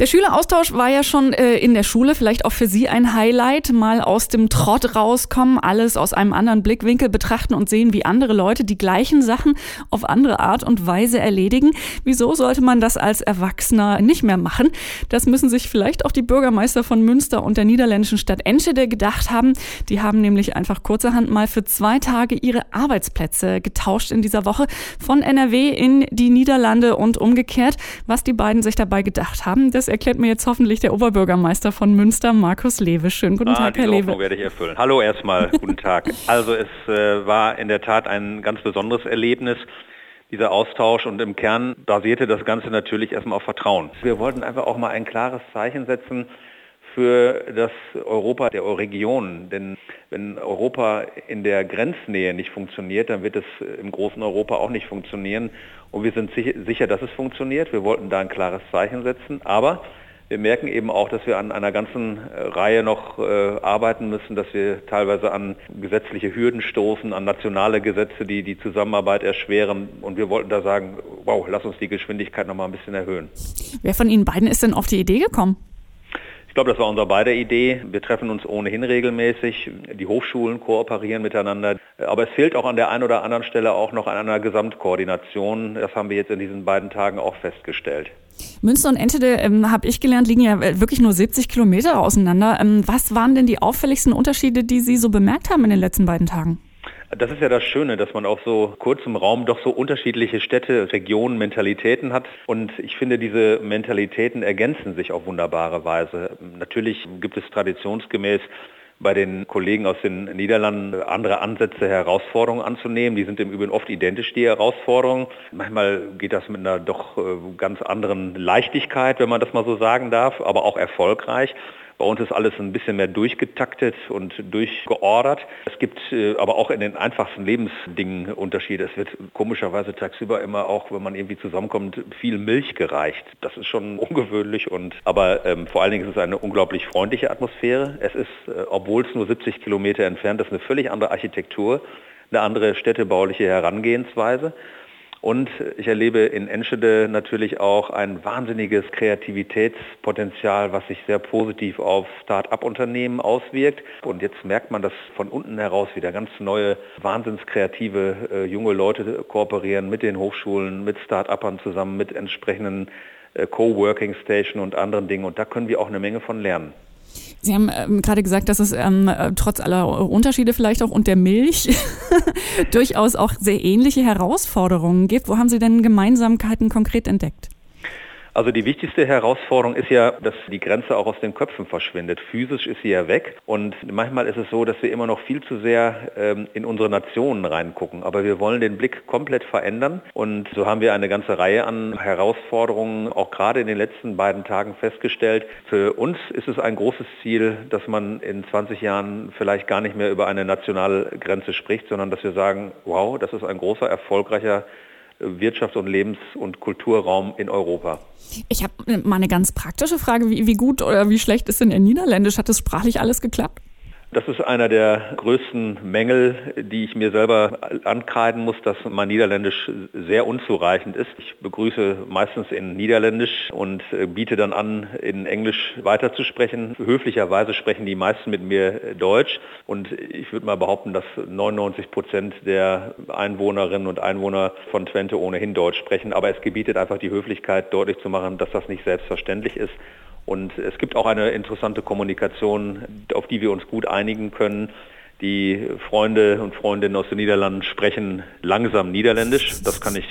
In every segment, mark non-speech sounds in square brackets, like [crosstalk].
Der Schüleraustausch war ja schon äh, in der Schule vielleicht auch für Sie ein Highlight. Mal aus dem Trott rauskommen, alles aus einem anderen Blickwinkel betrachten und sehen, wie andere Leute die gleichen Sachen auf andere Art und Weise erledigen. Wieso sollte man das als Erwachsener nicht mehr machen? Das müssen sich vielleicht auch die Bürgermeister von Münster und der niederländischen Stadt Enschede gedacht haben. Die haben nämlich einfach kurzerhand mal für zwei Tage ihre Arbeitsplätze getauscht in dieser Woche von NRW in die Niederlande und umgekehrt. Was die beiden sich dabei gedacht haben, das das erklärt mir jetzt hoffentlich der Oberbürgermeister von Münster, Markus Lewe. Schönen guten ah, Tag, Herr Lewe. werde ich erfüllen. Hallo erstmal, [laughs] guten Tag. Also es äh, war in der Tat ein ganz besonderes Erlebnis dieser Austausch und im Kern basierte das Ganze natürlich erstmal auf Vertrauen. Wir wollten einfach auch mal ein klares Zeichen setzen für das Europa der Regionen. Denn wenn Europa in der Grenznähe nicht funktioniert, dann wird es im großen Europa auch nicht funktionieren. Und wir sind sicher, dass es funktioniert. Wir wollten da ein klares Zeichen setzen. Aber wir merken eben auch, dass wir an einer ganzen äh, Reihe noch äh, arbeiten müssen, dass wir teilweise an gesetzliche Hürden stoßen, an nationale Gesetze, die die Zusammenarbeit erschweren. Und wir wollten da sagen, wow, lass uns die Geschwindigkeit noch mal ein bisschen erhöhen. Wer von Ihnen beiden ist denn auf die Idee gekommen? Ich glaube, das war unsere beider Idee. Wir treffen uns ohnehin regelmäßig. Die Hochschulen kooperieren miteinander. Aber es fehlt auch an der einen oder anderen Stelle auch noch an einer Gesamtkoordination. Das haben wir jetzt in diesen beiden Tagen auch festgestellt. Münster und Entede, ähm, habe ich gelernt, liegen ja wirklich nur 70 Kilometer auseinander. Ähm, was waren denn die auffälligsten Unterschiede, die Sie so bemerkt haben in den letzten beiden Tagen? Das ist ja das Schöne, dass man auf so kurzem Raum doch so unterschiedliche Städte, Regionen, Mentalitäten hat. Und ich finde, diese Mentalitäten ergänzen sich auf wunderbare Weise. Natürlich gibt es traditionsgemäß bei den Kollegen aus den Niederlanden andere Ansätze, Herausforderungen anzunehmen. Die sind im Übrigen oft identisch, die Herausforderungen. Manchmal geht das mit einer doch äh, ganz anderen Leichtigkeit, wenn man das mal so sagen darf, aber auch erfolgreich. Bei uns ist alles ein bisschen mehr durchgetaktet und durchgeordert. Es gibt äh, aber auch in den einfachsten Lebensdingen Unterschiede. Es wird komischerweise tagsüber immer auch, wenn man irgendwie zusammenkommt, viel Milch gereicht. Das ist schon [laughs] ungewöhnlich und aber ähm, vor allen Dingen ist es eine unglaublich freundliche Atmosphäre. Es ist, äh, obwohl es nur 70 Kilometer entfernt ist, eine völlig andere Architektur, eine andere städtebauliche Herangehensweise. Und ich erlebe in Enschede natürlich auch ein wahnsinniges Kreativitätspotenzial, was sich sehr positiv auf Start-up-Unternehmen auswirkt. Und jetzt merkt man, dass von unten heraus wieder ganz neue, wahnsinnskreative äh, junge Leute kooperieren mit den Hochschulen, mit Start-upern zusammen, mit entsprechenden äh, Coworking und anderen Dingen. Und da können wir auch eine Menge von lernen. Sie haben ähm, gerade gesagt, dass es ähm, äh, trotz aller Unterschiede vielleicht auch und der Milch [laughs] durchaus auch sehr ähnliche Herausforderungen gibt. Wo haben Sie denn Gemeinsamkeiten konkret entdeckt? Also die wichtigste Herausforderung ist ja, dass die Grenze auch aus den Köpfen verschwindet. Physisch ist sie ja weg und manchmal ist es so, dass wir immer noch viel zu sehr ähm, in unsere Nationen reingucken. Aber wir wollen den Blick komplett verändern und so haben wir eine ganze Reihe an Herausforderungen auch gerade in den letzten beiden Tagen festgestellt. Für uns ist es ein großes Ziel, dass man in 20 Jahren vielleicht gar nicht mehr über eine nationale Grenze spricht, sondern dass wir sagen, wow, das ist ein großer, erfolgreicher Wirtschafts- und Lebens- und Kulturraum in Europa. Ich habe mal eine ganz praktische Frage. Wie, wie gut oder wie schlecht ist denn Ihr Niederländisch? Hat das sprachlich alles geklappt? Das ist einer der größten Mängel, die ich mir selber ankreiden muss, dass mein Niederländisch sehr unzureichend ist. Ich begrüße meistens in Niederländisch und äh, biete dann an, in Englisch weiterzusprechen. Höflicherweise sprechen die meisten mit mir Deutsch und ich würde mal behaupten, dass 99 Prozent der Einwohnerinnen und Einwohner von Twente ohnehin Deutsch sprechen. Aber es gebietet einfach die Höflichkeit, deutlich zu machen, dass das nicht selbstverständlich ist und es gibt auch eine interessante Kommunikation, auf die wir uns gut einigen können. Die Freunde und Freundinnen aus den Niederlanden sprechen langsam Niederländisch. Das kann ich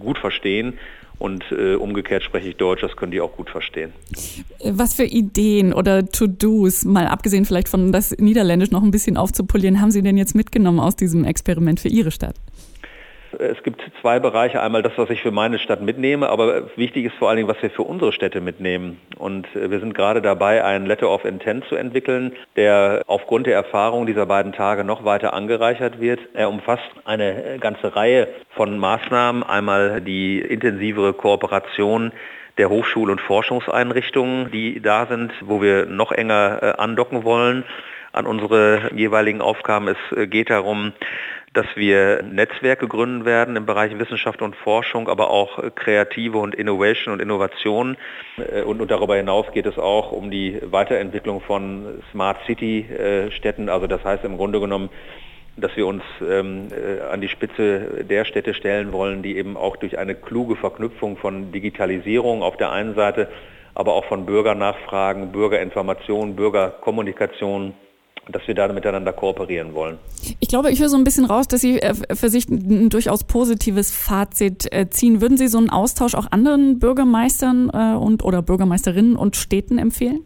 gut verstehen. Und äh, umgekehrt spreche ich Deutsch, das können die auch gut verstehen. Was für Ideen oder To-Dos, mal abgesehen vielleicht von das Niederländisch noch ein bisschen aufzupolieren, haben Sie denn jetzt mitgenommen aus diesem Experiment für Ihre Stadt? Es gibt zwei Bereiche. Einmal das, was ich für meine Stadt mitnehme, aber wichtig ist vor allen Dingen, was wir für unsere Städte mitnehmen. Und äh, wir sind gerade dabei, ein Letter of Intent zu entwickeln, der aufgrund der Erfahrung dieser beiden Tage noch weiter angereichert wird. Er umfasst eine ganze Reihe von Maßnahmen. Einmal die intensivere Kooperation der Hochschul- und Forschungseinrichtungen, die da sind, wo wir noch enger äh, andocken wollen an unsere jeweiligen Aufgaben. Es äh, geht darum, dass wir Netzwerke gründen werden im Bereich Wissenschaft und Forschung, aber auch Kreative und Innovation und Innovation. Äh, und, darüber hinaus geht es auch um die Weiterentwicklung von Smart City Städten. Also das heißt im Grunde genommen, dass wir uns ähm, äh, an die Spitze der Städte stellen wollen, die eben auch durch eine kluge Verknüpfung von Digitalisierung auf der einen Seite, aber auch von Bürgernachfragen, Bürgerinformation, Bürgerkommunikation dass wir da miteinander kooperieren wollen. Ich glaube, ich höre so ein bisschen raus, dass Sie äh, für sich ein durchaus positives Fazit äh, ziehen. Würden Sie so einen Austausch auch anderen Bürgermeistern und oder Bürgermeisterinnen und Städten empfehlen?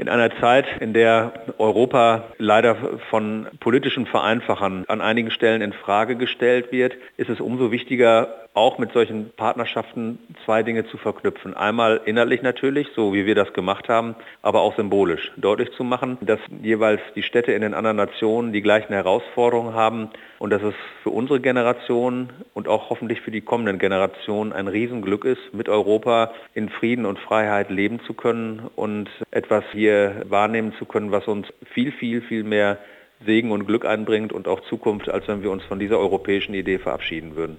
In einer Zeit, in der Europa leider von politischen Vereinfachern an einigen Stellen in Frage gestellt wird, ist es umso wichtiger, auch mit solchen Partnerschaften zwei Dinge zu verknüpfen. Einmal inhaltlich natürlich, so wie wir das gemacht haben, aber auch symbolisch deutlich zu machen, dass jeweils die Städte in den anderen Nationen die gleichen Herausforderungen haben und dass es für unsere Generation und auch hoffentlich für die kommenden Generationen ein Riesenglück ist, mit Europa in Frieden und Freiheit leben zu können und etwas hier wahrnehmen zu können, was uns viel, viel, viel mehr Segen und Glück einbringt und auch Zukunft, als wenn wir uns von dieser europäischen Idee verabschieden würden.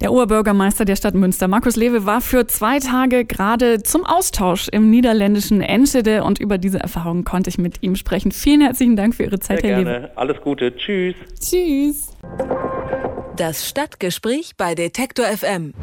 Der Oberbürgermeister der Stadt Münster, Markus Lewe, war für zwei Tage gerade zum Austausch im niederländischen Enschede und über diese Erfahrungen konnte ich mit ihm sprechen. Vielen herzlichen Dank für Ihre Zeit, Sehr Herr gerne. Lewe. Alles Gute. Tschüss. Tschüss. Das Stadtgespräch bei Detektor FM.